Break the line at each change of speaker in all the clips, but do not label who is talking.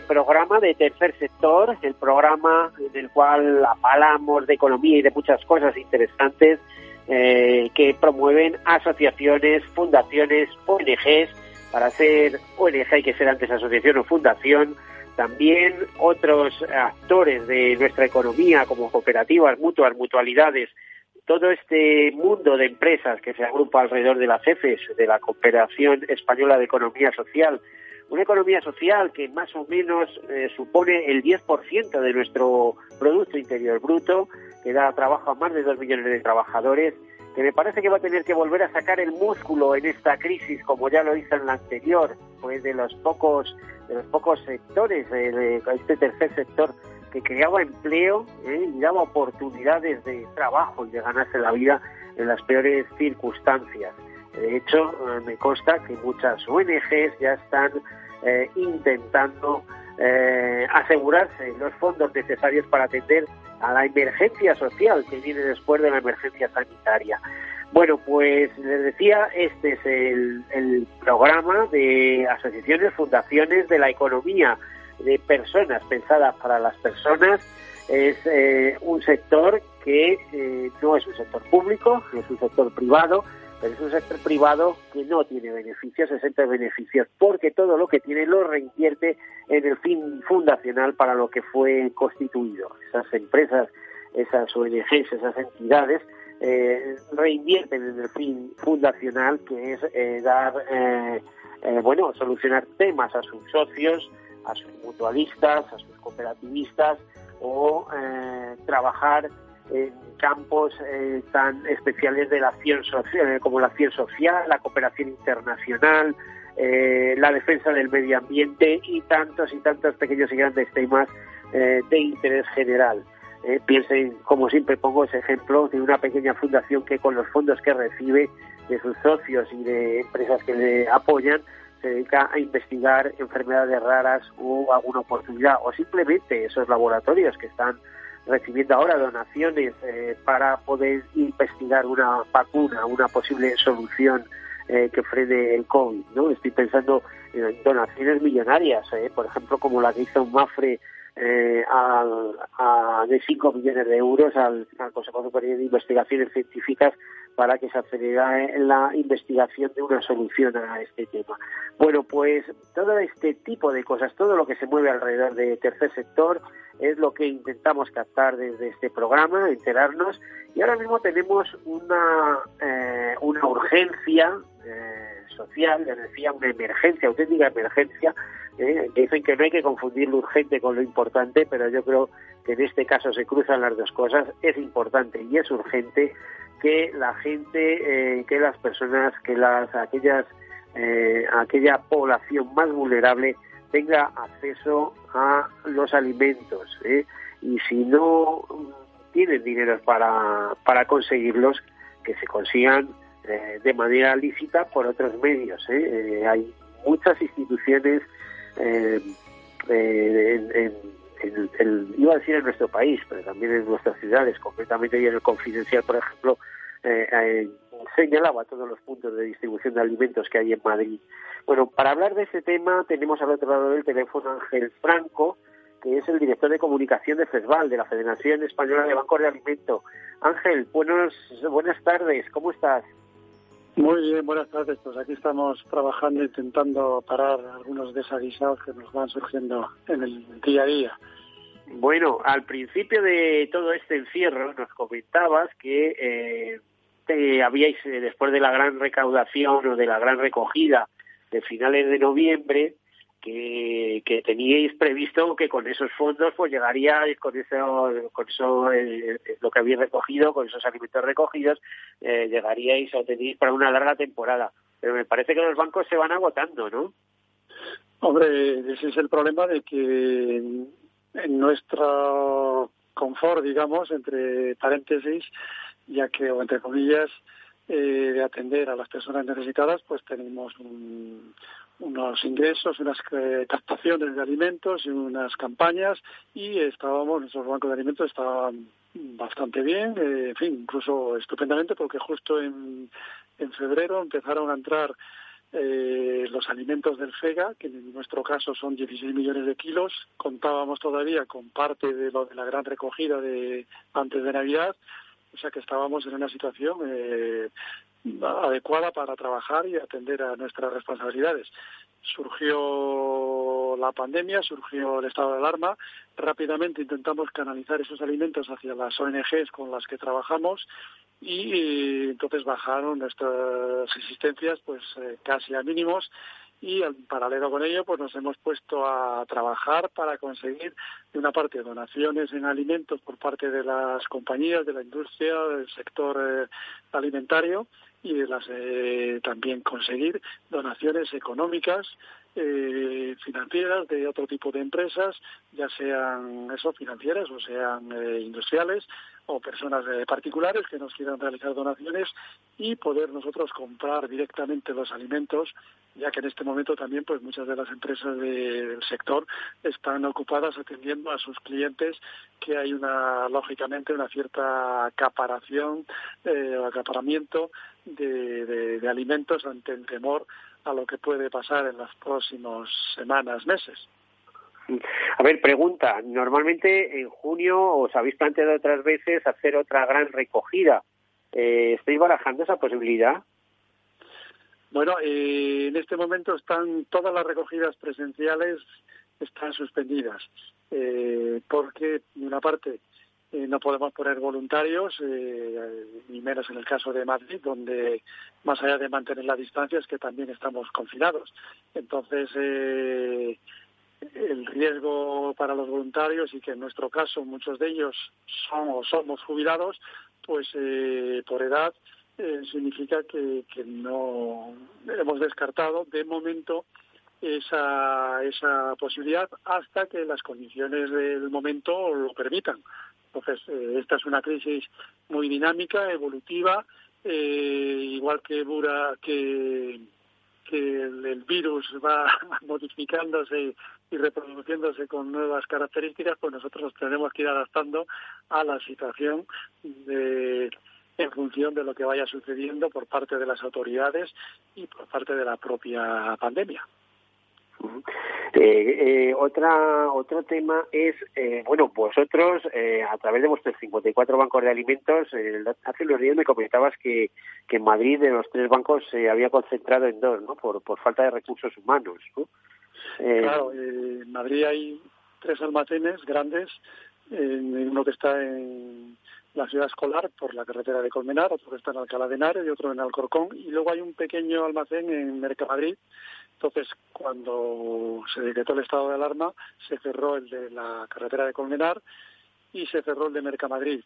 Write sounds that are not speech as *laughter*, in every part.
Programa de Tercer Sector, el programa en el cual hablamos de economía y de muchas cosas interesantes eh, que promueven asociaciones, fundaciones, ONGs. Para ser ONG hay que ser antes asociación o fundación. También otros actores de nuestra economía, como cooperativas, mutuas, mutualidades, todo este mundo de empresas que se agrupa alrededor de las EFES, de la Cooperación Española de Economía Social, una economía social que más o menos eh, supone el 10% de nuestro Producto Interior Bruto, que da trabajo a más de 2 millones de trabajadores, que me parece que va a tener que volver a sacar el músculo en esta crisis, como ya lo hizo en la anterior, pues de los pocos, de los pocos sectores, de este tercer sector que creaba empleo eh, y daba oportunidades de trabajo y de ganarse la vida en las peores circunstancias. De hecho, eh, me consta que muchas ONGs ya están eh, intentando eh, asegurarse los fondos necesarios para atender a la emergencia social que viene después de la emergencia sanitaria. Bueno, pues les decía, este es el, programa de asociaciones, fundaciones de la economía de personas pensadas para las personas. Es un sector que no es un sector público, es un sector privado, pero es un sector privado que no tiene beneficios, se centra beneficios, porque todo lo que tiene lo reinvierte en el fin fundacional para lo que fue constituido. Esas empresas, esas ONGs, esas entidades eh, reinvierten en el fin fundacional que es eh, dar, eh, bueno, solucionar temas a sus socios, a sus mutualistas, a sus cooperativistas o trabajar en campos eh, tan especiales de la acción social, eh, como la acción social, la cooperación internacional, eh, la defensa del medio ambiente y tantos y tantos pequeños y grandes temas de interés general. piensen, como siempre pongo ese ejemplo, de una pequeña fundación que con los fondos que recibe de sus socios y de empresas que le apoyan, se dedica a investigar enfermedades raras o alguna oportunidad, o simplemente esos laboratorios que están recibiendo ahora donaciones eh, para poder investigar una vacuna, una posible solución eh, que frene el COVID. ¿no? Estoy pensando en donaciones millonarias, eh, por ejemplo, como la que hizo Mafre a, de 5 millones de euros al, al Consejo Superior de Investigaciones Científicas para que se acelere la investigación de una solución a este tema. Bueno, pues todo este tipo de cosas, todo lo que se mueve alrededor del tercer sector, es lo que intentamos captar desde este programa, enterarnos, y ahora mismo tenemos una, eh, una urgencia eh, social, les decía, una emergencia, auténtica emergencia, eh, dicen que no hay que confundir lo urgente con lo importante, pero yo creo que en este caso se cruzan las dos cosas, es importante y es urgente que la gente, eh, que las personas, que las aquellas eh, aquella población más vulnerable tenga acceso a los alimentos ¿eh? y si no tienen dinero para, para conseguirlos que se consigan de manera lícita por otros medios hay muchas instituciones en, el, iba a decir en nuestro país, pero también en nuestras ciudades, concretamente y en el confidencial, por ejemplo, eh, eh, señalaba todos los puntos de distribución de alimentos que hay en Madrid. Bueno, para hablar de este tema tenemos al otro lado del teléfono Ángel Franco, que es el director de comunicación de FESVAL, de la Federación Española de Bancos de Alimento. Ángel, buenos, buenas tardes, ¿cómo estás?
Muy bien, buenas tardes. Pues aquí estamos trabajando, intentando parar algunos desaguisados que nos van surgiendo en el día a día.
Bueno, al principio de todo este encierro nos comentabas que eh, habíais, eh, después de la gran recaudación o de la gran recogida de finales de noviembre, que, que, teníais previsto que con esos fondos pues llegaríais con eso con eso eh, lo que habéis recogido con esos alimentos recogidos eh, llegaríais o tenéis para una larga temporada. Pero me parece que los bancos se van agotando no
hombre ese es el problema de que en nuestro confort digamos entre paréntesis ya que o entre comillas eh, de atender a las personas necesitadas pues tenemos un unos ingresos, unas eh, captaciones de alimentos y unas campañas y estábamos, nuestros bancos de alimentos estaban bastante bien, eh, en fin, incluso estupendamente porque justo en, en febrero empezaron a entrar eh, los alimentos del FEGA, que en nuestro caso son 16 millones de kilos. Contábamos todavía con parte de lo de la gran recogida de antes de Navidad, o sea que estábamos en una situación eh, adecuada para trabajar y atender a nuestras responsabilidades. Surgió la pandemia, surgió el estado de alarma, rápidamente intentamos canalizar esos alimentos hacia las ONGs con las que trabajamos y entonces bajaron nuestras existencias pues eh, casi a mínimos y en paralelo con ello pues nos hemos puesto a trabajar para conseguir de una parte donaciones en alimentos por parte de las compañías de la industria del sector eh, alimentario y las eh, también conseguir donaciones económicas eh, financieras de otro tipo de empresas, ya sean eso financieras o sean eh, industriales o personas eh, particulares que nos quieran realizar donaciones y poder nosotros comprar directamente los alimentos, ya que en este momento también pues muchas de las empresas del sector están ocupadas atendiendo a sus clientes que hay una lógicamente una cierta acaparación o acaparamiento de alimentos ante el temor a lo que puede pasar en las próximas semanas, meses.
A ver, pregunta. Normalmente en junio os habéis planteado otras veces hacer otra gran recogida. Eh, ¿Estáis barajando esa posibilidad?
Bueno, eh, en este momento están todas las recogidas presenciales están suspendidas eh, porque, de una parte, eh, no podemos poner voluntarios, eh, ni menos en el caso de Madrid, donde más allá de mantener la distancia es que también estamos confinados. Entonces, eh, el riesgo para los voluntarios y que en nuestro caso muchos de ellos son o somos jubilados, pues por edad significa que, que no hemos descartado de momento esa, esa posibilidad hasta que las condiciones del momento lo permitan. Entonces, eh, esta es una crisis muy dinámica, evolutiva, eh, igual que, Bura, que, el, virus va *laughs* modificándose y reproduciéndose con nuevas características, pues nosotros tenemos que ir adaptando a la situación en función de lo que vaya sucediendo por parte de las autoridades y por parte de la propia pandemia.
Eh, eh, otra, otro tema es, eh, bueno, vosotros, eh, a través de vuestros 54 bancos de alimentos, hace unos días me comentabas que, que en Madrid de los tres bancos se había concentrado en dos, ¿no? Por, por falta de recursos humanos, ¿no?
claro, en Madrid hay tres almacenes grandes, uno que está en la ciudad escolar por la carretera de Colmenar, otro que está en Alcalá de Henares y otro en Alcorcón, y luego hay un pequeño almacén en Mercamadrid entonces, cuando se decretó el estado de alarma, se cerró el de la carretera de Colmenar y se cerró el de Mercamadrid.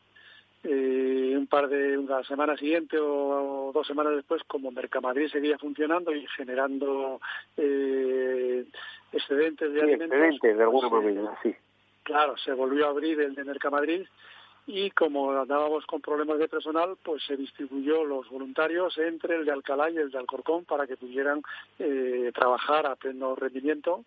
Eh, un par de una semana siguiente o, dos semanas después, como Mercamadrid seguía funcionando y generando eh, excedentes de alimentos.
Excedentes de alguna pues, manera, sí.
Claro, se volvió a abrir el de Mercamadrid y como andábamos con problemas de personal, pues se distribuyó los voluntarios entre el de Alcalá y el de Alcorcón para que pudieran eh, trabajar a pleno rendimiento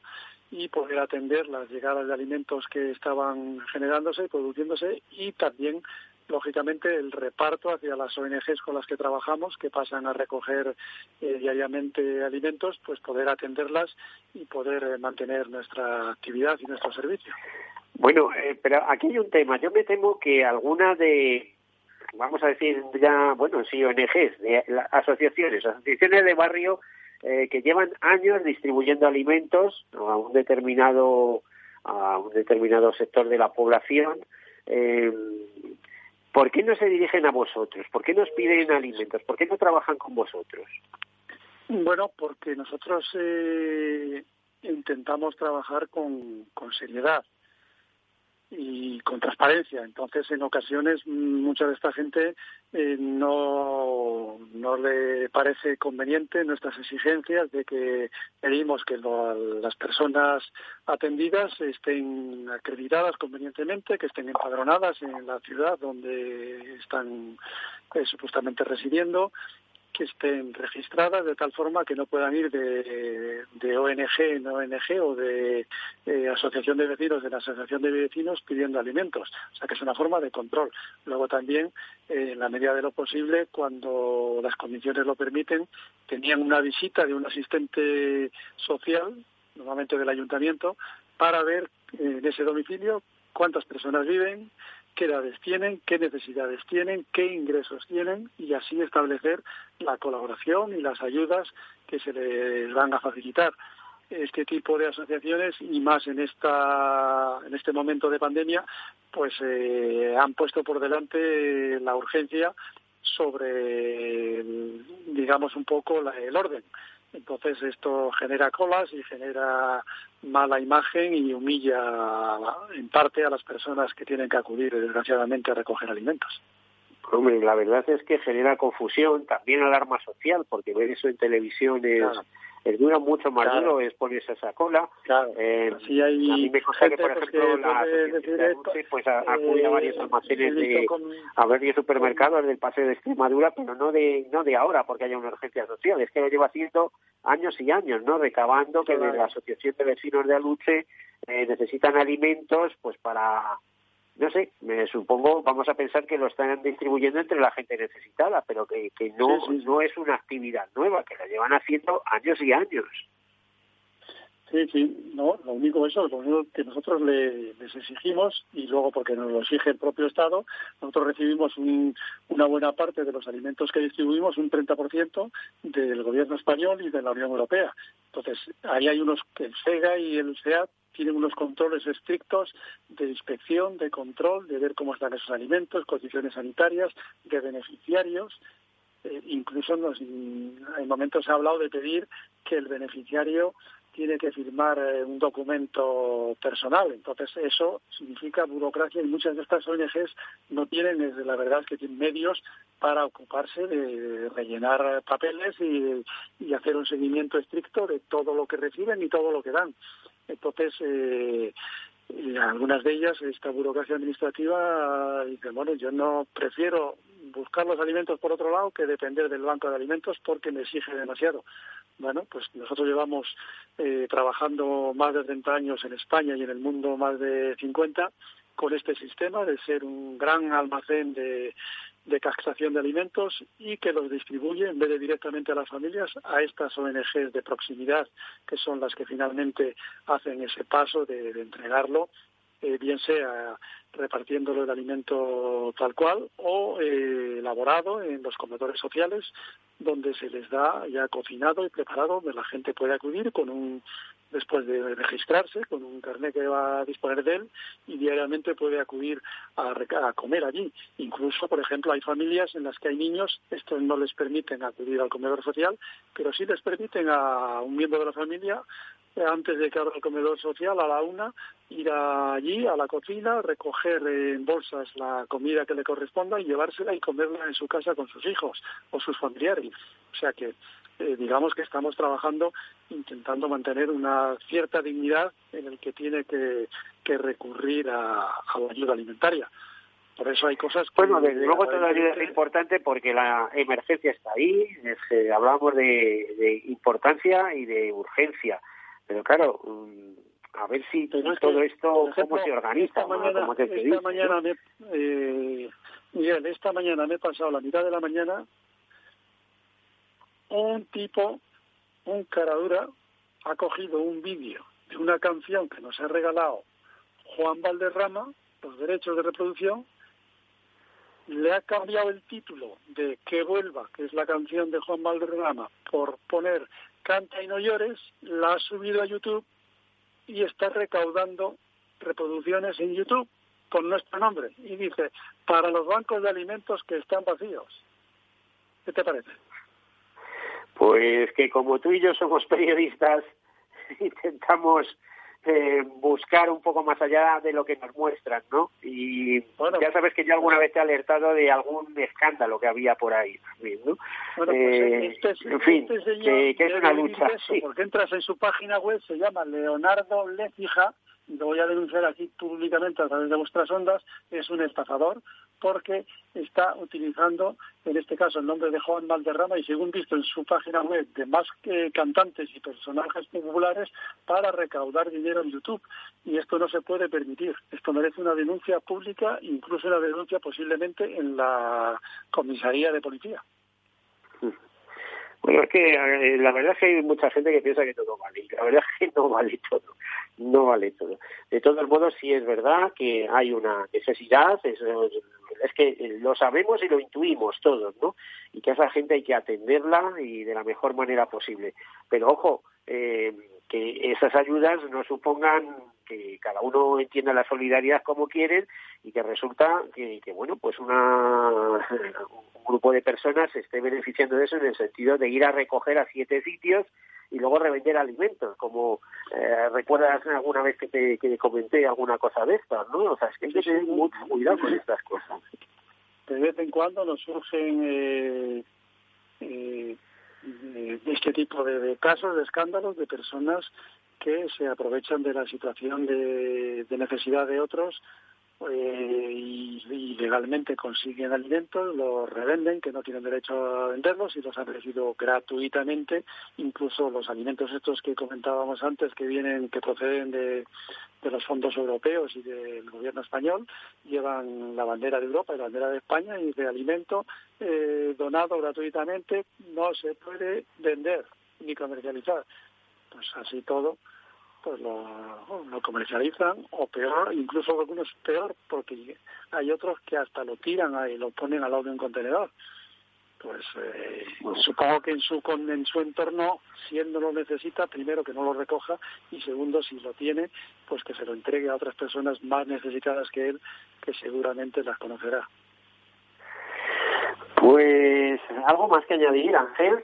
y poder atender las llegadas de alimentos que estaban generándose produciéndose y también lógicamente el reparto hacia las ONGs con las que trabajamos que pasan a recoger eh, diariamente alimentos pues poder atenderlas y poder eh, mantener nuestra actividad y nuestro servicio
bueno, eh, pero aquí hay un tema. Yo me temo que alguna de, vamos a decir ya, bueno, sí, ONGs, de, asociaciones, asociaciones de barrio eh, que llevan años distribuyendo alimentos a un determinado a un determinado sector de la población. Eh, ¿Por qué no se dirigen a vosotros? ¿Por qué nos piden alimentos? ¿Por qué no trabajan con vosotros?
Bueno, porque nosotros eh, intentamos trabajar con, con seriedad y con transparencia. Entonces, en ocasiones, mucha de esta gente eh, no, no le parece conveniente nuestras exigencias de que pedimos que las personas atendidas estén acreditadas convenientemente, que estén empadronadas en la ciudad donde están eh, supuestamente residiendo, estén registradas de tal forma que no puedan ir de, ONG en ONG o de asociación de vecinos en asociación de vecinos pidiendo alimentos. O sea que es una forma de control. Luego también, eh, en la medida de lo posible, cuando las condiciones lo permiten, tenían una visita de un asistente social, normalmente del ayuntamiento, para ver en ese domicilio cuántas personas viven, qué edades tienen, qué necesidades tienen, qué ingresos tienen y así establecer la colaboración y las ayudas que se les van a facilitar. Este tipo de asociaciones y más en esta en este momento de pandemia, pues eh, han puesto por delante la urgencia sobre, digamos, un poco el orden. Entonces esto genera colas y genera mala imagen y humilla en parte a las personas que tienen que acudir desgraciadamente a recoger alimentos.
Hombre, la verdad es que genera confusión, también alarma social, porque ver eso en televisión es, es dura mucho más duro es ponerse esa cola.
Claro.
Eh, a mí me consta que, por pues, ejemplo, la de pues acude a varios eh, almacenes de a varios supermercados del Paseo de Extremadura, pero no de no de ahora porque haya una urgencia social, es que lo lleva haciendo años y años, ¿no? Recabando que la Asociación de Vecinos de Aluche eh, necesitan alimentos pues para no sé, me supongo, vamos a pensar que lo están distribuyendo entre la gente necesitada, pero que, que no, no es una actividad nueva, que la llevan haciendo años y años.
Sí, sí, no, lo único eso, lo único que nosotros les exigimos, y luego porque nos lo exige el propio Estado, nosotros recibimos una buena parte de los alimentos que distribuimos, un 30% del gobierno español y de la Unión Europea. Entonces, ahí hay unos, que el CEGA y el SEAT tienen unos controles estrictos de inspección, de control, de ver cómo están esos alimentos, condiciones sanitarias, de beneficiarios. Eh, incluso en momentos se ha hablado de pedir que el beneficiario tiene que firmar eh, un documento personal. Entonces, eso significa burocracia y muchas de estas ONGs no tienen, la verdad, que tienen medios para ocuparse de rellenar papeles y, y hacer un seguimiento estricto de todo lo que reciben y todo lo que dan. Entonces, eh, algunas de ellas, esta burocracia administrativa, dicen, bueno, yo no prefiero buscar los alimentos por otro lado que depender del banco de alimentos porque me exige demasiado. Bueno, pues nosotros llevamos eh, trabajando más de 30 años en España y en el mundo más de 50 con este sistema de ser un gran almacén de, de captación de alimentos y que los distribuye en vez de directamente a las familias a estas ONGs de proximidad que son las que finalmente hacen ese paso de, entregarlo eh, bien sea repartiéndolo el alimento tal cual o eh, elaborado en los comedores sociales donde se les da ya cocinado y preparado donde la gente puede acudir con un después de registrarse con un carnet que va a disponer de él y diariamente puede acudir a, a, comer allí. Incluso, por ejemplo, hay familias en las que hay niños, estos no les permiten acudir al comedor social, pero sí les permiten a un miembro de la familia antes de que abra el comedor social a la una, ir allí a la cocina, recoger en bolsas la comida que le corresponda y llevársela y comerla en su casa con sus hijos o sus familiares. O sea que eh, digamos que estamos trabajando intentando mantener una cierta dignidad en el que tiene que, recurrir a, la ayuda alimentaria. Por eso hay cosas que...
Bueno, desde luego todavía es importante porque la emergencia está ahí, es, hablamos de, de importancia y de urgencia pero claro, mm, a ver si todo esto, cómo se organiza. Esta
mañana, esta mañana me, eh, Miguel, esta mañana me he pasado la mitad de la mañana un tipo, un caradura, ha cogido un vídeo de una canción que nos ha regalado Juan Valderrama, los derechos de reproducción, le ha cambiado el título de Que vuelva, que es la canción de Juan Valderrama, por poner Canta y no llores, la ha subido a YouTube y está recaudando reproducciones en YouTube con nuestro nombre. Y dice, para los bancos de alimentos que están vacíos. ¿Qué te parece?
Pues que como tú y yo somos *laughs* periodistas, *laughs* intentamos eh, buscar un poco más allá de lo que nos muestran, ¿no? Y bueno, ya sabes que yo alguna vez te he alertado de algún escándalo que había por ahí también, ¿no?
Bueno, pues eh, este, en fin, este que, es una lucha. sí. Porque entras en su página web, se llama Leonardo Lecija, lo voy a denunciar aquí públicamente a través de vuestras ondas, es un estafador porque está utilizando, en este caso, el nombre de Juan Valderrama y según visto en su página web de más cantantes y personajes populares para recaudar dinero en YouTube. Y esto no se puede permitir. Esto merece una denuncia pública, incluso una denuncia posiblemente en la comisaría de policía.
Bueno, es que eh, la verdad es que hay mucha gente que piensa que todo vale. La verdad es que no vale *laughs* todo. No vale todo. De todos modos, sí es verdad que hay una necesidad, es, es que lo sabemos y lo intuimos todos, ¿no? Y que esa gente hay que atenderla y de la mejor manera posible. Pero ojo, eh, que esas ayudas no supongan que cada uno entienda la solidaridad como quieren y que resulta que, bueno pues una un grupo de personas se esté beneficiando de eso en el sentido de ir a recoger a siete sitios y luego revender alimentos como eh, recuerdas alguna vez que te que comenté alguna cosa de estas no o sea es que hay que tener mucho cuidado con estas cosas.
De vez en cuando nos surgen eh, eh este tipo de, casos, de escándalos, de personas que se aprovechan de la situación de, necesidad de otros eh, y, legalmente consiguen alimentos, los revenden, que no tienen derecho a venderlos y los han recibido gratuitamente. Incluso los alimentos estos que comentábamos antes, que vienen, que proceden de, de los fondos europeos y del gobierno español, llevan la bandera de Europa y la bandera de España y de alimento eh, donado gratuitamente no se puede vender ni comercializar. Pues así todo, pues lo, lo comercializan o peor, incluso algunos peor porque hay otros que hasta lo tiran y lo ponen al lado de un contenedor. Pues eh, supongo que en su en su entorno si él no lo necesita primero que no lo recoja y segundo si lo tiene pues que se lo entregue a otras personas más necesitadas que él que seguramente las conocerá.
Pues algo más que añadir Ángel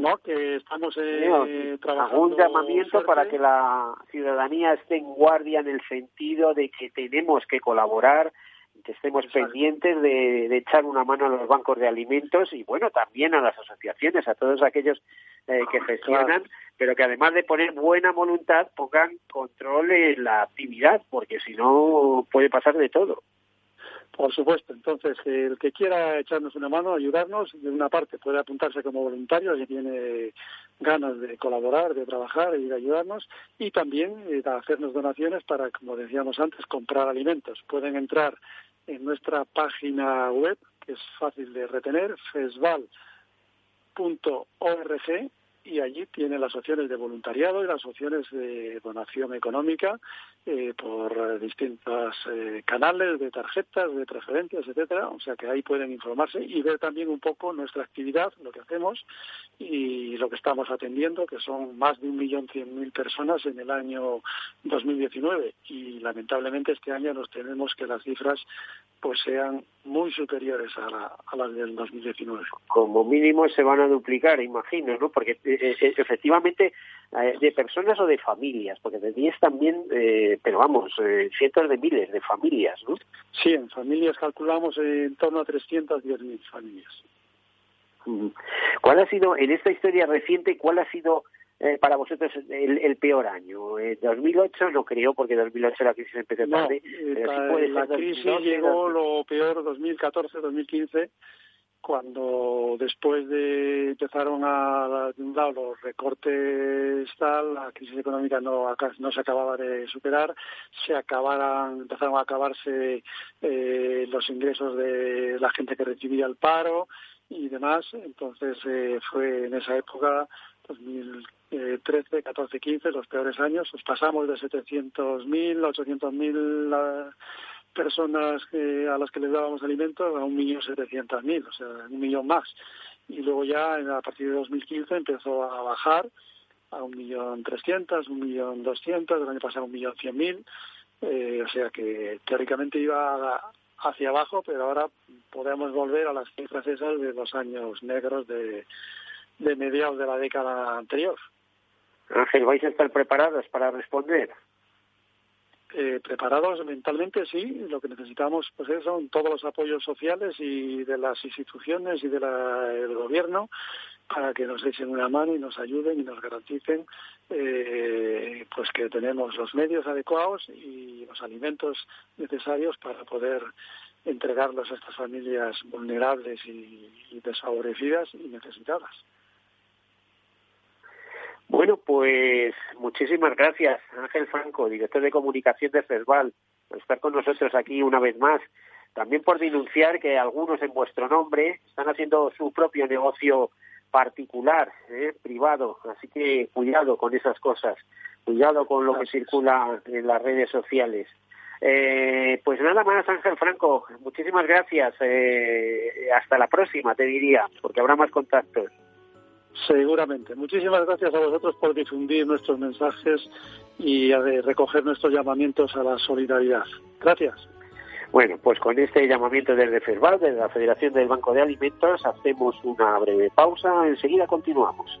no que estamos eh, trabajando
algún llamamiento para que la ciudadanía esté en guardia en el sentido de que tenemos que colaborar que estemos pendientes de, echar una mano a los bancos de alimentos y bueno también a las asociaciones a todos aquellos eh, que gestionan pero que además de poner buena voluntad pongan control en la actividad porque si no puede pasar de todo
por supuesto. Entonces, el que quiera echarnos una mano, ayudarnos, de una parte puede apuntarse como voluntario si tiene ganas de colaborar, de trabajar y de ayudarnos, y también eh, hacernos donaciones para, como decíamos antes, comprar alimentos. Pueden entrar en nuestra página web, que es fácil de retener, fesval.org, y allí tiene las opciones de voluntariado y las opciones de donación económica eh, por distintos eh, canales de tarjetas, de transferencias, etcétera. O sea que ahí pueden informarse y ver también un poco nuestra actividad, lo que hacemos y lo que estamos atendiendo, que son más de un millón cien mil personas en el año 2019 y lamentablemente este año nos tenemos que las cifras pues sean muy superiores a, a las del 2019.
Como mínimo se van a duplicar, imagino, ¿no? Porque eh, eh, efectivamente eh, de personas o de familias, porque de 10 también, pero vamos, cientos de miles de familias, ¿no?
Sí, en familias calculamos en torno a 310.000 familias.
¿Cuál ha sido, en esta historia reciente, cuál ha sido para vosotros el, peor año? ¿En 2008 no creo, porque 2008 la crisis empezó tarde.
la crisis llegó lo peor 2014, 2015 cuando después de empezaron a, lado los recortes tal, la crisis económica no, no se acababa de superar, se acabaran, empezaron a acabarse eh, los ingresos de la gente que recibía el paro y demás, entonces eh, fue en esa época 2013, 14, 15, los peores años, pues pasamos de 700.000, 800.000 personas a las que les dábamos alimentos a un millón setecientos mil, o sea, un millón más. Y luego ya a partir de 2015 empezó a bajar a un millón trescientos, un millón doscientos, el año pasado un millón cien mil, eh, o sea que teóricamente iba hacia abajo, pero ahora podemos volver a las cifras esas de los años negros de, de mediados de la década anterior.
Ángel, ¿vais a estar preparados para responder?
Eh, preparados mentalmente, sí. Lo que necesitamos pues son todos los apoyos sociales y de las instituciones y del gobierno para que nos echen una mano y nos ayuden y nos garanticen eh, pues que tenemos los medios adecuados y los alimentos necesarios para poder entregarlos a estas familias vulnerables y desfavorecidas y necesitadas.
Bueno, pues muchísimas gracias, Ángel Franco, director de comunicación de CESVAL, por estar con nosotros aquí una vez más. También por denunciar que algunos en vuestro nombre están haciendo su propio negocio particular, ¿eh? privado. Así que cuidado con esas cosas, cuidado con lo que circula en las redes sociales. Eh, pues nada más, Ángel Franco, muchísimas gracias. Eh, hasta la próxima, te diría, porque habrá más contactos.
Seguramente. Muchísimas gracias a vosotros por difundir nuestros mensajes y a recoger nuestros llamamientos a la solidaridad. Gracias.
Bueno, pues con este llamamiento desde FERVAL, desde la Federación del Banco de Alimentos, hacemos una breve pausa. Enseguida continuamos.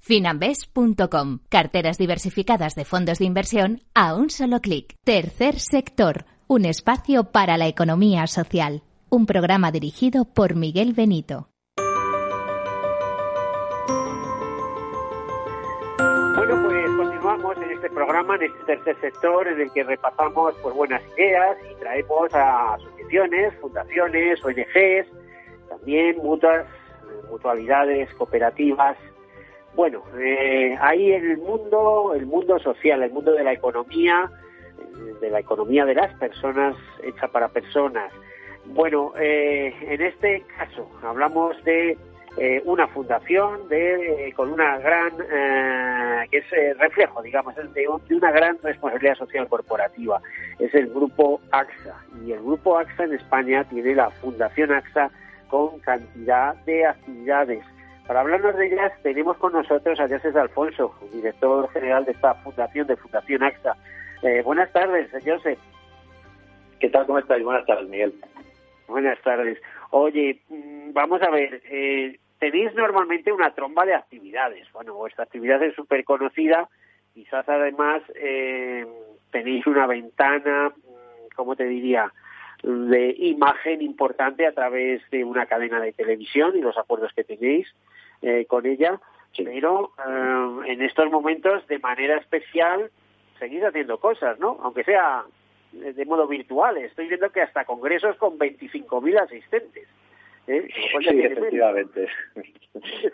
Finambes.com. Carteras diversificadas de fondos de inversión a un solo clic. Tercer sector. Un espacio para la economía social. Un programa dirigido por Miguel Benito.
Bueno, pues continuamos en este programa, en este tercer sector, en el que repasamos pues, buenas ideas y traemos a asociaciones, fundaciones, ONGs, también mutuas, mutualidades, cooperativas, bueno, eh, ahí el mundo, el mundo social, el mundo de la economía, de la economía de las personas hecha para personas. Bueno, eh, en este caso hablamos de eh, una fundación de con una gran que es reflejo, digamos, de, de, una gran responsabilidad social corporativa. Es el grupo AXA y el grupo AXA en España tiene la Fundación AXA con cantidad de actividades para hablarnos de ellas tenemos con nosotros a José Alfonso, director general de esta fundación, de Fundación AXA. Eh, buenas tardes, José.
¿Qué tal? ¿Cómo estás? Buenas tardes, Miguel.
Buenas tardes. Oye, mm, vamos a ver, eh, tenéis normalmente una tromba de actividades. Bueno, vuestra actividad es súper conocida, quizás además eh, tenéis una ventana, mm, ¿cómo te diría?, de imagen importante a través de una cadena de televisión y los acuerdos que tenéis eh, con ella, pero eh, en estos momentos de manera especial seguís haciendo cosas, ¿no? Aunque sea de modo virtual. Estoy viendo que hasta congresos con 25.000 asistentes.
¿eh? Sí, efectivamente.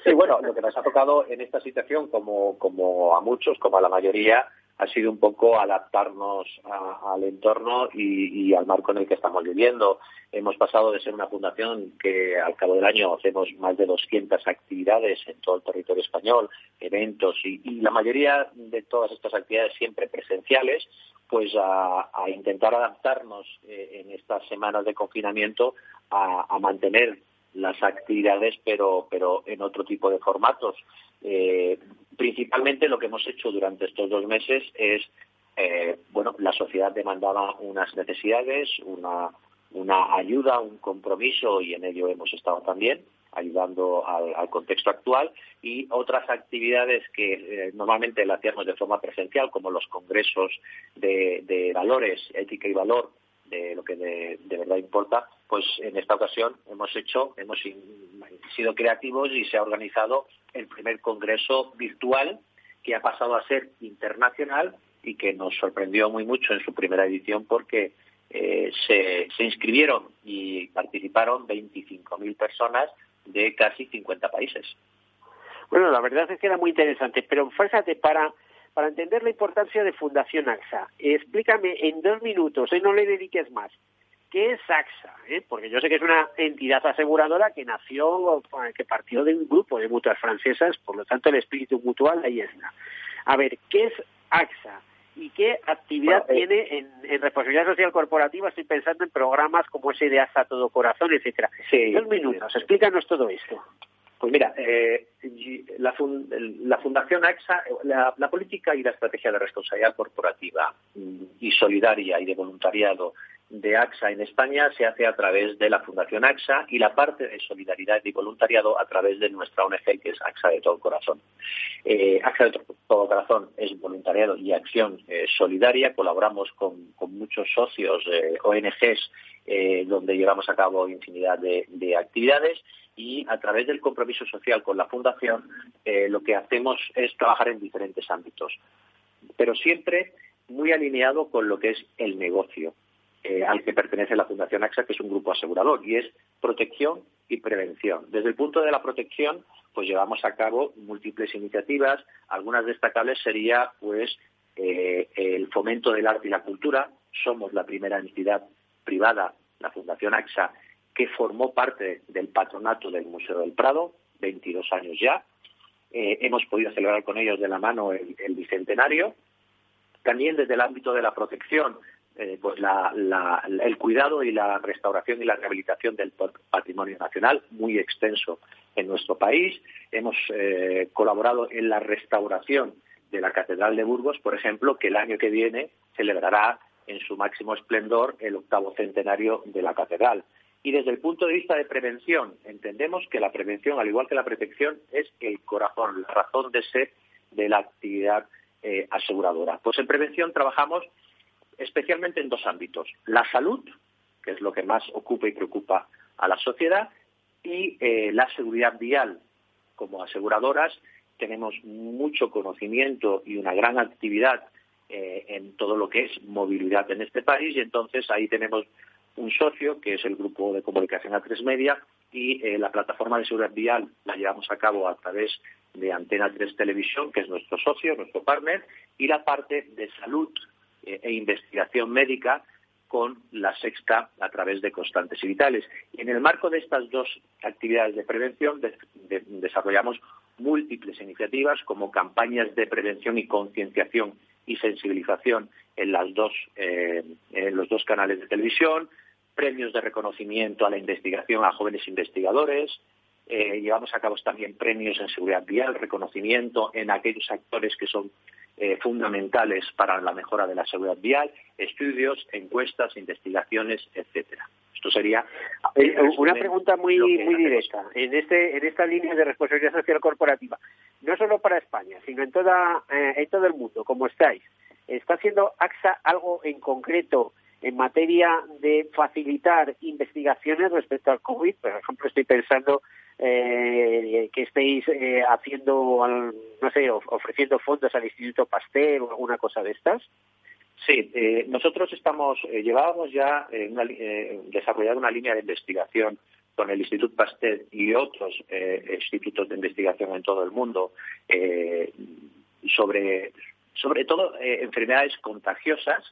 Sí, bueno, lo que nos ha tocado en esta situación, como, como a muchos, como a la mayoría, ha sido un poco adaptarnos al entorno y, al marco en el que estamos viviendo. Hemos pasado de ser una fundación que al cabo del año hacemos más de 200 actividades en todo el territorio español, eventos y, la mayoría de todas estas actividades siempre presenciales, pues a, intentar adaptarnos eh, en estas semanas de confinamiento a, mantener las actividades, pero, pero en otro tipo de formatos. Eh, Principalmente lo que hemos hecho durante estos dos meses es, eh, bueno, la sociedad demandaba unas necesidades, una, una ayuda, un compromiso y en ello hemos estado también ayudando al, contexto actual y otras actividades que eh, normalmente la hacíamos de forma presencial, como los congresos de, valores, ética y valor, de lo que de, verdad importa, pues en esta ocasión hemos hecho, hemos sido creativos y se ha organizado el primer congreso virtual que ha pasado a ser internacional y que nos sorprendió muy mucho en su primera edición porque eh, se, se, inscribieron y participaron 25.000 personas de casi 50 países.
Bueno, la verdad es que era muy interesante, pero fíjate, para, para entender la importancia de Fundación AXA, explícame en dos minutos, hoy no le dediques más, ¿qué es AXA? Eh? Porque yo sé que es una entidad aseguradora que nació, que partió de un grupo de mutuas francesas, por lo tanto el espíritu mutual ahí está. A ver, ¿qué es AXA? ¿Y qué actividad eh, tiene en, responsabilidad social corporativa? Estoy pensando en programas como ese de Hasta Todo Corazón, etcétera. Sí, Dos minutos, explícanos todo esto.
Pues mira, eh, la, Fundación AXA, la, política y la estrategia de responsabilidad corporativa mm, y solidaria y de voluntariado de AXA en España se hace a través de la Fundación AXA y la parte de solidaridad y voluntariado a través de nuestra ONG que es AXA de todo corazón. Eh, AXA de todo corazón es voluntariado y acción eh, solidaria. Colaboramos con, muchos socios, ONGs, donde llevamos a cabo infinidad de, actividades y a través del compromiso social con la Fundación lo que hacemos es trabajar en diferentes ámbitos, pero siempre muy alineado con lo que es el negocio eh, al que pertenece la Fundación AXA, que es un grupo asegurador, y es protección y prevención. Desde el punto de la protección, pues llevamos a cabo múltiples iniciativas. Algunas destacables sería, pues, eh, el fomento del arte y la cultura. Somos la primera entidad privada, la Fundación AXA, que formó parte del patronato del Museo del Prado, 22 años ya. Eh, hemos podido celebrar con ellos de la mano el bicentenario. También desde el ámbito de la protección eh, pues el cuidado y la restauración y la rehabilitación del patrimonio nacional, muy extenso en nuestro país. Hemos eh, colaborado en la restauración de la Catedral de Burgos, por ejemplo, que el año que viene celebrará en su máximo esplendor el octavo centenario de la Catedral. Y desde el punto de vista de prevención, entendemos que la prevención, al igual que la protección, es el corazón, la razón de ser de la actividad eh, aseguradora. Pues en prevención trabajamos especialmente en dos ámbitos. La salud, que es lo que más ocupa y preocupa a la sociedad, y eh, la seguridad vial. Como aseguradoras tenemos mucho conocimiento y una gran actividad eh, en todo lo que es movilidad en este país y entonces ahí tenemos un socio que es el grupo de comunicación A3 Media y eh, la plataforma de seguridad vial la llevamos a cabo a través de Antena 3 Televisión, que es nuestro socio, nuestro partner, y la parte de salud e investigación médica con la sexta a través de constantes y vitales. Y en el marco de estas dos actividades de prevención desarrollamos múltiples iniciativas como campañas de prevención y concienciación y sensibilización en, las dos, eh, en los dos canales de televisión, premios de reconocimiento a la investigación a jóvenes investigadores, eh, llevamos a cabo también premios en seguridad vial, reconocimiento en aquellos actores que son eh, fundamentales para la mejora de la seguridad vial, estudios, encuestas, investigaciones, etcétera. Esto sería
eh, una pregunta muy muy directa en este en esta línea de responsabilidad social corporativa, no solo para España, sino en toda eh, en todo el mundo, como estáis. ¿Está haciendo AXA algo en concreto en materia de facilitar investigaciones respecto al COVID? Por ejemplo, estoy pensando eh, que estéis eh, haciendo, no sé, ofreciendo fondos al Instituto Pasteur o alguna cosa de estas?
Sí, eh, nosotros estamos, eh, llevábamos ya una, desarrollado una línea de investigación con el Instituto Pasteur y otros institutos de investigación en todo el mundo sobre, sobre todo enfermedades contagiosas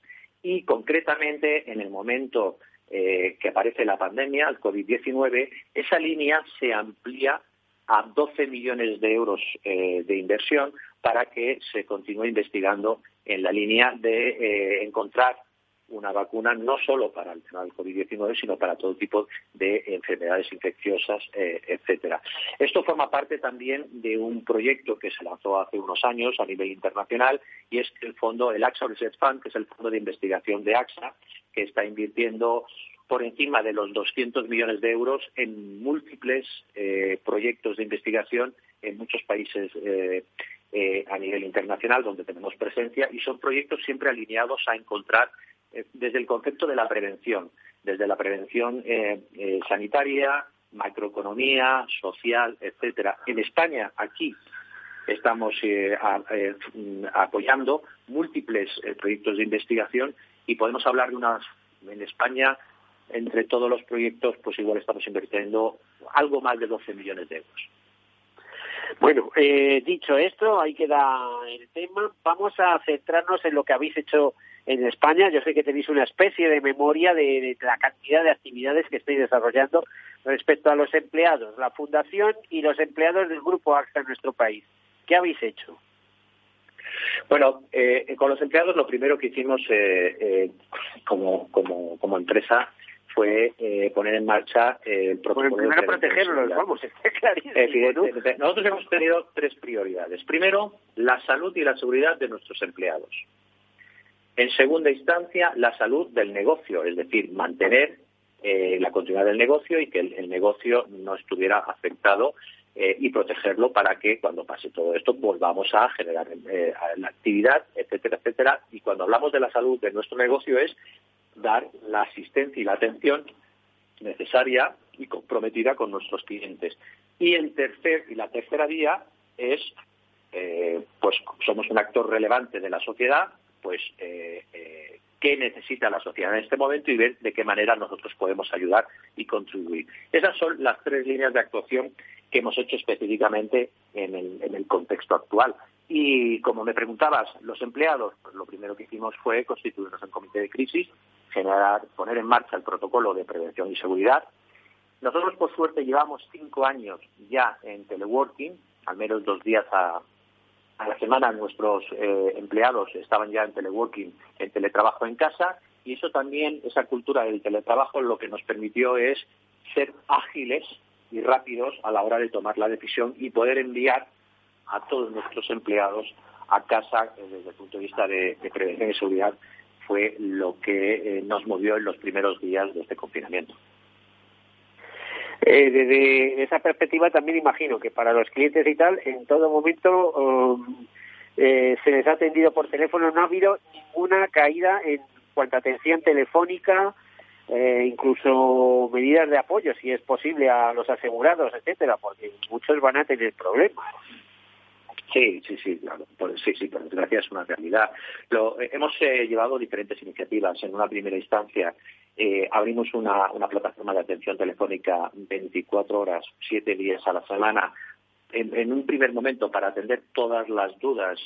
y concretamente en el momento eh, que aparece la pandemia, el COVID-19, esa línea se amplía a 12 millones de euros eh, de inversión para que se continúe investigando en la línea de eh, encontrar una vacuna no solo para el tema del COVID-19, sino para todo tipo de enfermedades infecciosas, eh, etcétera. Esto forma parte también de un proyecto que se lanzó hace unos años a nivel internacional y es el fondo, el AXA Research Fund, que es el fondo de investigación de AXA, que está invirtiendo por encima de los 200 millones de euros en múltiples eh, proyectos de investigación en muchos países eh, eh, a nivel internacional donde tenemos presencia y son proyectos siempre alineados a encontrar desde el concepto de la prevención, desde la prevención sanitaria, macroeconomía, social, etcétera. En España, aquí, estamos apoyando múltiples proyectos de investigación y podemos hablar de unas en España entre todos los proyectos, pues igual estamos invirtiendo algo más de 12 millones de euros.
Bueno, eh, dicho esto, ahí queda el tema. Vamos a centrarnos en lo que habéis hecho en España. Yo sé que tenéis una especie de memoria de, la cantidad de actividades que estáis desarrollando respecto a los empleados, la fundación y los empleados del grupo AXA en nuestro país. ¿Qué habéis hecho?
Bueno, eh, con los empleados lo primero que hicimos eh, como, como, como empresa fue eh, poner en marcha el protocolo
bueno, primero protegerlos, vamos, *laughs* está clarísimo.
Nosotros hemos tenido tres prioridades. Primero, la salud y la seguridad de nuestros empleados. En segunda instancia, la salud del negocio, es decir, mantener eh, la continuidad del negocio y que el, negocio no estuviera afectado eh, y protegerlo para que cuando pase todo esto volvamos a generar la actividad, etcétera, etcétera. Y cuando hablamos de la salud de nuestro negocio es dar la asistencia y la atención necesaria y comprometida con nuestros clientes. Y el tercer y la tercera vía es, eh, pues somos un actor relevante de la sociedad, pues eh, eh, qué necesita la sociedad en este momento y ver de qué manera nosotros podemos ayudar y contribuir. Esas son las tres líneas de actuación que hemos hecho específicamente en el, contexto actual. Y como me preguntabas, los empleados, pues lo primero que hicimos fue constituirnos en comité de crisis, generar, poner en marcha el protocolo de prevención y seguridad. Nosotros, por suerte, llevamos cinco años ya en teleworking, al menos dos días a, la semana nuestros eh, empleados estaban ya en teleworking, en teletrabajo en casa, y eso también, esa cultura del teletrabajo, lo que nos permitió es ser ágiles y rápidos a la hora de tomar la decisión y poder enviar a todos nuestros empleados a casa desde el punto de vista de, prevención y seguridad fue lo que eh, nos movió en los primeros días de este confinamiento.
Eh, desde esa perspectiva también imagino que para los clientes y tal, en todo momento um, se les ha atendido por teléfono, no ha habido ninguna caída en cuanto a atención telefónica, incluso medidas de apoyo, si es posible, a los asegurados, etcétera, porque muchos van a tener problemas.
Sí, sí, sí, claro. sí, sí, por desgracia es una realidad. Lo, eh, hemos eh, llevado diferentes iniciativas. En una primera instancia eh, abrimos una, plataforma de atención telefónica 24 horas, 7 días a la semana, en, un primer momento para atender todas las dudas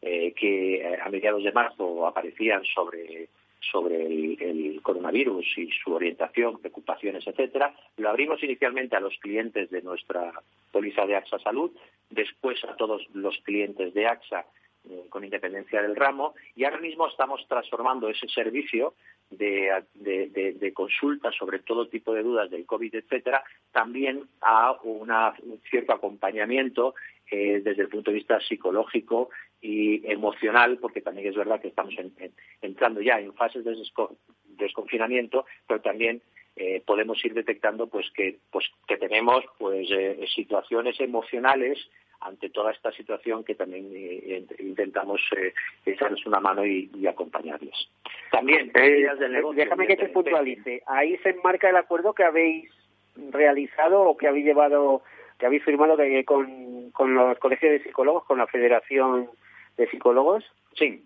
que a mediados de marzo aparecían sobre sobre el, coronavirus y su orientación, preocupaciones, etcétera. Lo abrimos inicialmente a los clientes de nuestra póliza de AXA Salud, después a todos los clientes de AXA eh, con independencia del ramo y ahora mismo estamos transformando ese servicio de, de, consulta sobre todo tipo de dudas del COVID, etcétera, también a una, un cierto acompañamiento eh, desde el punto de vista psicológico y emocional, porque también es verdad que estamos entrando ya en fases de desconfinamiento, pero también eh, podemos ir detectando pues que pues que tenemos pues eh, situaciones emocionales ante toda esta situación que también intentamos echarles una mano y, acompañarles. También
déjame que te puntualice. Ahí se enmarca el acuerdo que habéis realizado o que habéis llevado que habéis firmado con, con los colegios de psicólogos, con la Federación de Psicólogos.
Sí,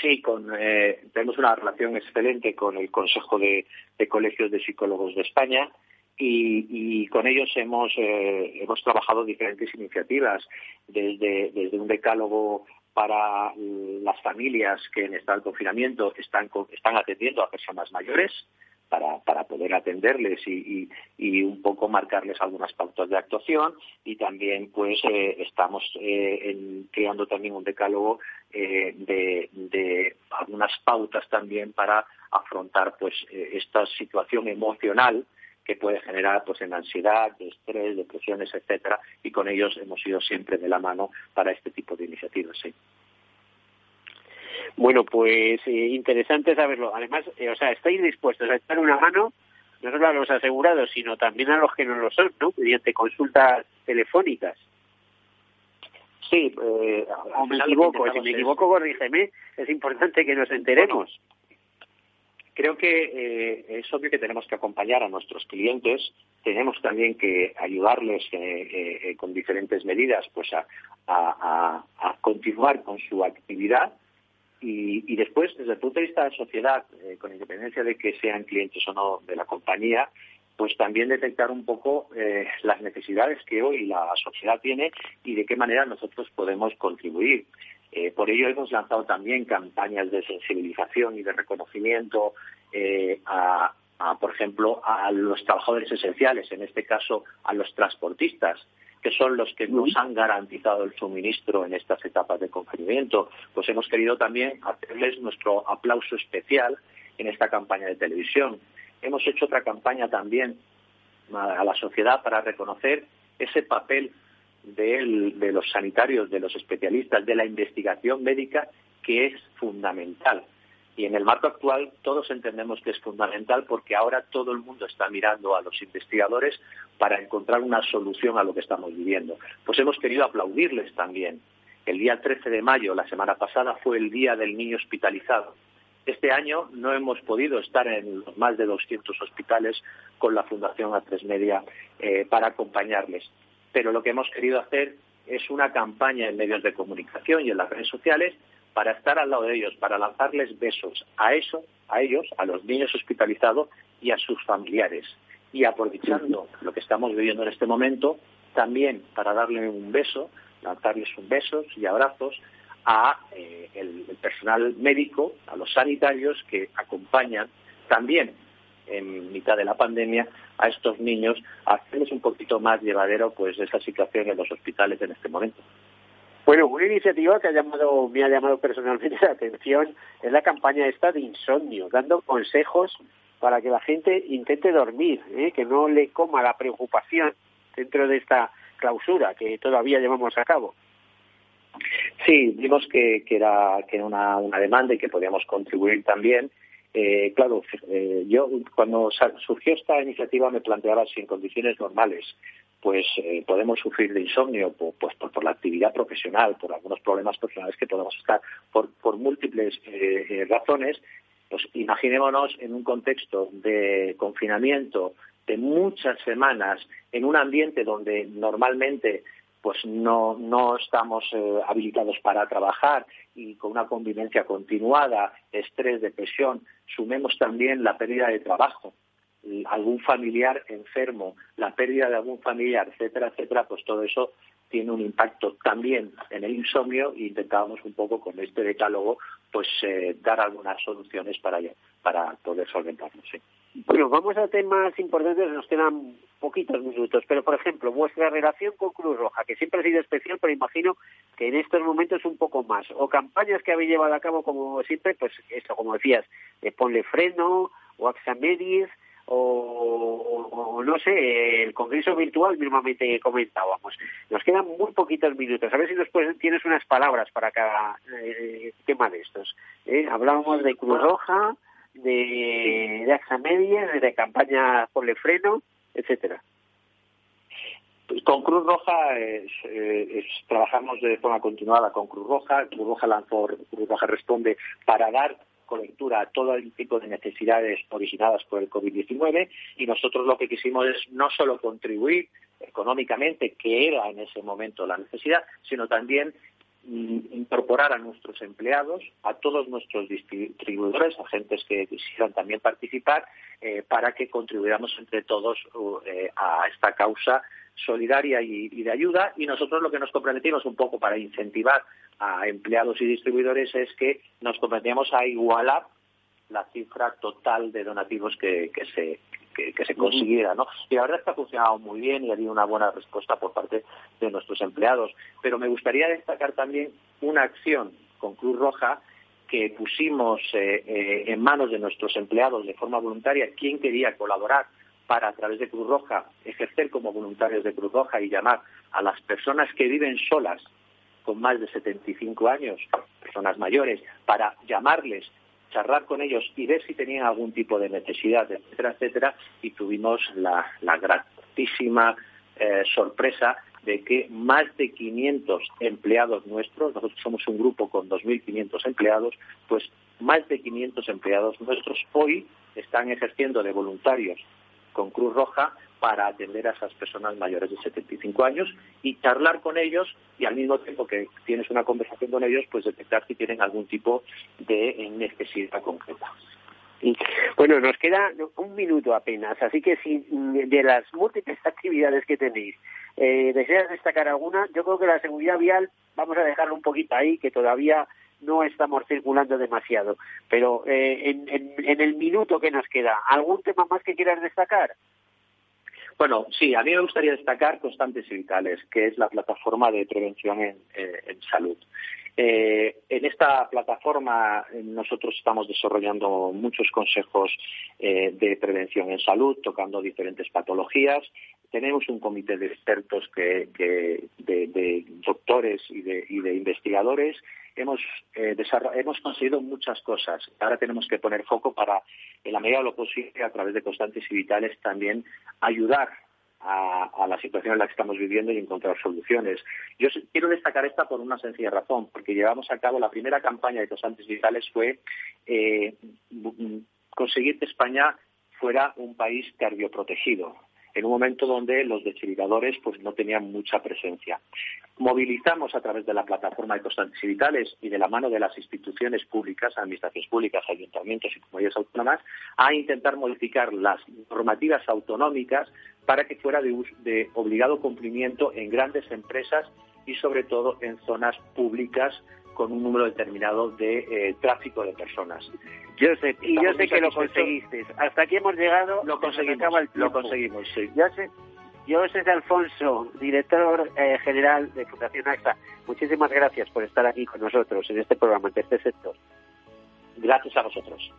Sí, con, eh, tenemos una relación excelente con el Consejo de, Colegios de Psicólogos de España y, con ellos hemos, eh, hemos trabajado diferentes iniciativas, desde, desde un decálogo para las familias que en estado de confinamiento están, están atendiendo a personas mayores, para, para poder atenderles y, y, un poco marcarles algunas pautas de actuación. Y también pues eh, estamos eh, creando también un decálogo eh, de, de, algunas pautas también para afrontar pues esta situación emocional que puede generar pues en ansiedad, estrés, depresiones, etcétera, y con ellos hemos ido siempre de la mano para este tipo de iniciativas, sí.
Bueno, pues eh, interesante saberlo. Además, eh, o sea, estáis dispuestos a echar una mano no solo a los asegurados, sino también a los que no lo son, ¿no? Mediante consultas telefónicas.
Sí, eh,
o me equivoco, si me equivoco, corrígeme, es importante que nos enteremos.
Creo que eh, es obvio que tenemos que acompañar a nuestros clientes, tenemos también que ayudarles eh, con diferentes medidas pues a, a, continuar con su actividad y, después, desde el punto de vista de la sociedad, eh, con independencia de que sean clientes o no de la compañía, pues también detectar un poco eh, las necesidades que hoy la sociedad tiene y de qué manera nosotros podemos contribuir. Eh, por ello hemos lanzado también campañas de sensibilización y de reconocimiento a, por ejemplo, a los trabajadores esenciales, en este caso a los transportistas que son los que nos han garantizado el suministro en estas etapas de confinamiento, pues hemos querido también hacerles nuestro aplauso especial en esta campaña de televisión. Hemos hecho otra campaña también a la sociedad para reconocer ese papel de los sanitarios, de los especialistas, de la investigación médica, que es fundamental. Y en el marco actual todos entendemos que es fundamental porque ahora todo el mundo está mirando a los investigadores para encontrar una solución a lo que estamos viviendo. Pues hemos querido aplaudirles también. El día 13 de mayo, la semana pasada, fue el Día del Niño Hospitalizado. Este año no hemos podido estar en más de 200 hospitales con la Fundación A3 Media eh, para acompañarles. Pero lo que hemos querido hacer es una campaña en medios de comunicación y en las redes sociales para estar al lado de ellos, para lanzarles besos a eso, a ellos, a los niños hospitalizados y a sus familiares. Y aprovechando lo que estamos viviendo en este momento, también para darle un beso, lanzarles un besos y abrazos a eh, el, personal médico, a los sanitarios que acompañan también en mitad de la pandemia a estos niños a hacerles un poquito más llevadero pues esa situación en los hospitales en este momento.
Bueno, una iniciativa que ha llamado, me ha llamado personalmente la atención es la campaña esta de insomnio, dando consejos para que la gente intente dormir, ¿eh? que no le coma la preocupación dentro de esta clausura que todavía llevamos a cabo.
Sí, vimos que, era, que una, una demanda y que podíamos contribuir también. Eh, claro, eh, yo cuando surgió esta iniciativa me planteaba si en condiciones normales pues eh, podemos sufrir de insomnio por, pues por, la actividad profesional, por algunos problemas personales que podemos estar, por, por múltiples eh, eh, razones, pues imaginémonos en un contexto de confinamiento de muchas semanas, en un ambiente donde normalmente pues no, no estamos habilitados para trabajar y con una convivencia continuada, estrés, depresión, sumemos también la pérdida de trabajo, algún familiar enfermo, la pérdida de algún familiar, etcétera, etcétera, pues todo eso tiene un impacto también en el insomnio e intentábamos un poco con este decálogo pues eh, dar algunas soluciones para, para poder solventarlo.
Bueno, vamos a temas importantes, nos quedan poquitos minutos, pero por ejemplo, vuestra relación con Cruz Roja, que siempre ha sido especial, pero imagino que en estos momentos un poco más, o campañas que habéis llevado a cabo como siempre, pues esto, como decías, ponle freno, o Axamedis, o, no sé, el congreso virtual mismamente comentábamos. Nos quedan muy poquitos minutos. A ver si después tienes unas palabras para cada eh, tema de estos. ¿eh? Hablábamos de Cruz Roja, de, de AXA Media, de campaña por el freno, etcétera.
Con Cruz Roja eh, trabajamos de forma continuada con Cruz Roja. Cruz Roja lanzó, Cruz Roja responde para dar cobertura a todo el tipo de necesidades originadas por el COVID-19 y nosotros lo que quisimos es no solo contribuir económicamente, que era en ese momento la necesidad, sino también incorporar a nuestros empleados, a todos nuestros distribuidores, agentes que quisieran también participar, eh, para que contribuyamos entre todos eh, a esta causa solidaria y, de ayuda. Y nosotros lo que nos comprometimos un poco para incentivar a empleados y distribuidores es que nos comprometíamos a igualar la cifra total de donativos que, se que, se consiguiera, ¿no? Y la verdad es que ha funcionado muy bien y ha habido una buena respuesta por parte de nuestros empleados. Pero me gustaría destacar también una acción con Cruz Roja que pusimos eh, eh, en manos de nuestros empleados de forma voluntaria quién quería colaborar para, a través de Cruz Roja, ejercer como voluntarios de Cruz Roja y llamar a las personas que viven solas con más de 75 años, personas mayores, para llamarles, charlar con ellos y ver si tenían algún tipo de necesidad, etcétera, etcétera, y tuvimos la, gratísima eh, sorpresa de que más de 500 empleados nuestros, nosotros somos un grupo con 2.500 empleados, pues más de 500 empleados nuestros hoy están ejerciendo de voluntarios con Cruz Roja para atender a esas personas mayores de 75 años y charlar con ellos y al mismo tiempo que tienes una conversación con ellos, pues detectar si tienen algún tipo de necesidad concreta.
Bueno, nos queda un minuto apenas, así que si de las múltiples *laughs* actividades que tenéis eh, deseas destacar alguna, yo creo que la seguridad vial vamos a dejarlo un poquito ahí, que todavía no estamos circulando demasiado. Pero eh, en, el minuto que nos queda, ¿algún tema más que quieras destacar?
Bueno, sí, a mí me gustaría destacar Constantes y Vitales, que es la plataforma de prevención en eh, salud. Eh, en esta plataforma eh, nosotros estamos desarrollando muchos consejos eh, de prevención en salud, tocando diferentes patologías. Tenemos un comité de expertos que, de, doctores y de, investigadores. Hemos, hemos conseguido muchas cosas. Ahora tenemos que poner foco para, en la medida de lo posible, a través de constantes y vitales, también ayudar a, la situación en la que estamos viviendo y encontrar soluciones. Yo quiero destacar esta por una sencilla razón, porque llevamos a cabo la primera campaña de Cosantes Vitales fue eh, conseguir que España fuera un país cardioprotegido en un momento donde los desfibriladores pues no tenían mucha presencia. Movilizamos a través de la plataforma de constantes y vitales y de la mano de las instituciones públicas, administraciones públicas, ayuntamientos y comunidades autónomas, a intentar modificar las normativas autonómicas para que fuera de, de obligado cumplimiento en grandes empresas y sobre todo en zonas públicas con un número determinado de eh, tráfico de personas.
Yo sé, y yo sé que lo conseguiste. Hasta aquí hemos llegado.
Lo conseguimos, lo conseguimos, sí.
Yo sé, yo soy Alfonso, director eh, general de Fundación AXA. Muchísimas gracias por estar aquí con nosotros en este programa, de este sector.
Gracias a vosotros.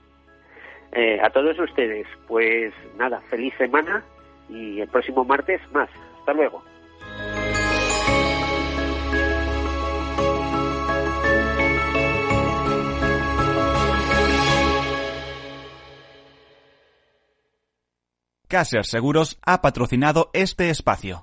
Eh, a todos ustedes, pues nada, feliz semana y el próximo martes más. Hasta luego.
Caser Seguros ha patrocinado este espacio.